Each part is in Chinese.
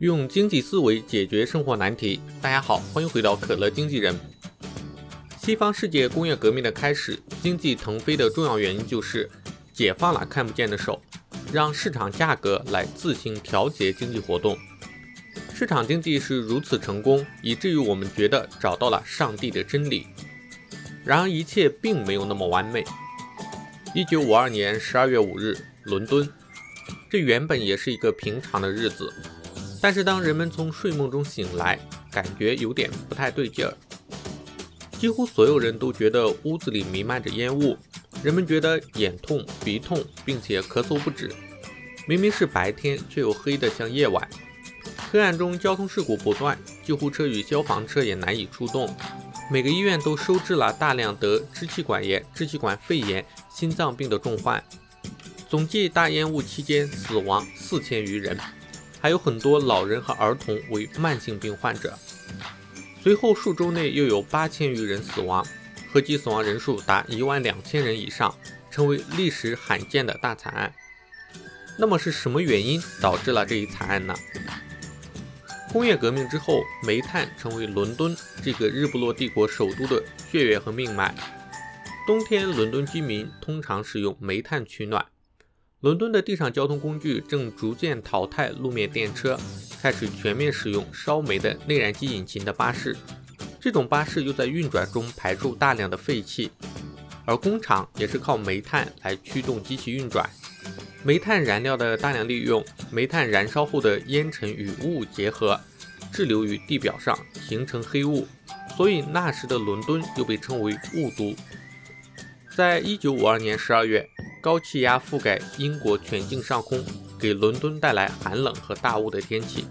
用经济思维解决生活难题。大家好，欢迎回到可乐经纪人。西方世界工业革命的开始，经济腾飞的重要原因就是解放了看不见的手，让市场价格来自行调节经济活动。市场经济是如此成功，以至于我们觉得找到了上帝的真理。然而，一切并没有那么完美。一九五二年十二月五日，伦敦，这原本也是一个平常的日子。但是当人们从睡梦中醒来，感觉有点不太对劲儿。几乎所有人都觉得屋子里弥漫着烟雾，人们觉得眼痛、鼻痛，并且咳嗽不止。明明是白天，却又黑得像夜晚。黑暗中，交通事故不断，救护车与消防车也难以出动。每个医院都收治了大量得支气管炎、支气管肺炎、心脏病的重患。总计大烟雾期间死亡四千余人。还有很多老人和儿童为慢性病患者。随后数周内又有八千余人死亡，合计死亡人数达一万两千人以上，成为历史罕见的大惨案。那么是什么原因导致了这一惨案呢？工业革命之后，煤炭成为伦敦这个日不落帝国首都的血液和命脉。冬天，伦敦居民通常使用煤炭取暖。伦敦的地上交通工具正逐渐淘汰路面电车，开始全面使用烧煤的内燃机引擎的巴士。这种巴士又在运转中排出大量的废气，而工厂也是靠煤炭来驱动机器运转。煤炭燃料的大量利用，煤炭燃烧后的烟尘与雾结合，滞留于地表上，形成黑雾，所以那时的伦敦又被称为雾都。在一九五二年十二月。高气压覆盖英国全境上空，给伦敦带来寒冷和大雾的天气。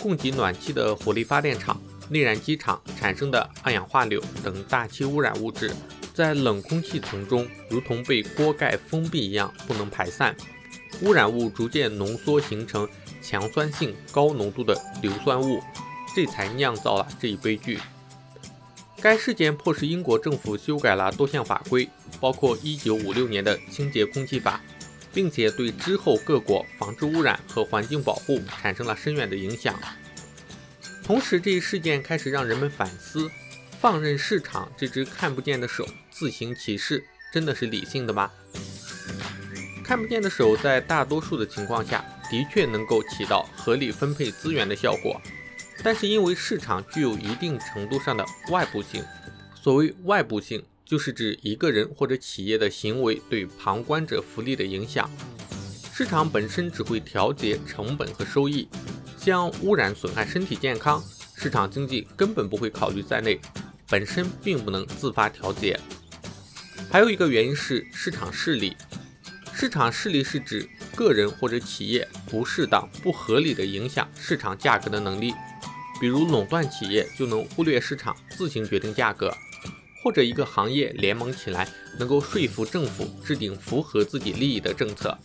供给暖气的火力发电厂、内燃机厂产生的二氧化硫等大气污染物质，在冷空气层中如同被锅盖封闭一样，不能排散。污染物逐渐浓缩，形成强酸性、高浓度的硫酸雾，这才酿造了这一悲剧。该事件迫使英国政府修改了多项法规，包括1956年的清洁空气法，并且对之后各国防治污染和环境保护产生了深远的影响。同时，这一事件开始让人们反思：放任市场这只看不见的手自行其事，真的是理性的吗？看不见的手在大多数的情况下的确能够起到合理分配资源的效果。但是因为市场具有一定程度上的外部性，所谓外部性，就是指一个人或者企业的行为对旁观者福利的影响。市场本身只会调节成本和收益，像污染损害身体健康，市场经济根本不会考虑在内，本身并不能自发调节。还有一个原因是市场势力，市场势力是指个人或者企业不适当、不合理的影响市场价格的能力。比如垄断企业就能忽略市场，自行决定价格，或者一个行业联盟起来，能够说服政府制定符合自己利益的政策，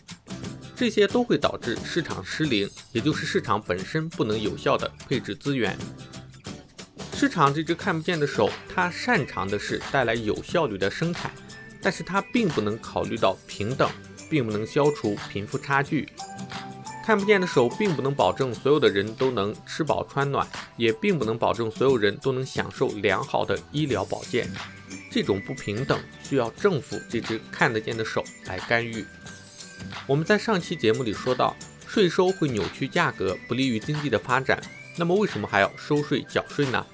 这些都会导致市场失灵，也就是市场本身不能有效的配置资源。市场这只看不见的手，它擅长的是带来有效率的生产，但是它并不能考虑到平等，并不能消除贫富差距。看不见的手并不能保证所有的人都能吃饱穿暖，也并不能保证所有人都能享受良好的医疗保健。这种不平等需要政府这只看得见的手来干预。我们在上期节目里说到，税收会扭曲价格，不利于经济的发展。那么为什么还要收税缴税呢？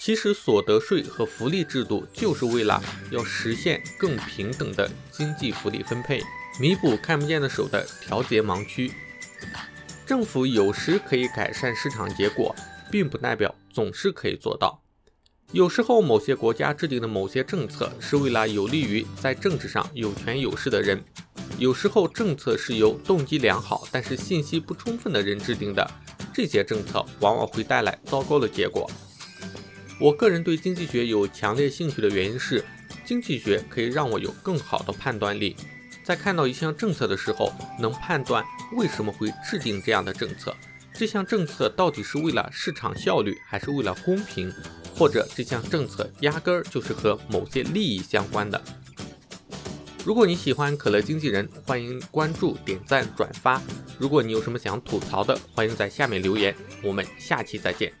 其实所得税和福利制度就是为了要实现更平等的经济福利分配，弥补看不见的手的调节盲区。政府有时可以改善市场结果，并不代表总是可以做到。有时候，某些国家制定的某些政策是为了有利于在政治上有权有势的人；有时候，政策是由动机良好但是信息不充分的人制定的，这些政策往往会带来糟糕的结果。我个人对经济学有强烈兴趣的原因是，经济学可以让我有更好的判断力。在看到一项政策的时候，能判断为什么会制定这样的政策，这项政策到底是为了市场效率，还是为了公平，或者这项政策压根儿就是和某些利益相关的。如果你喜欢可乐经纪人，欢迎关注、点赞、转发。如果你有什么想吐槽的，欢迎在下面留言。我们下期再见。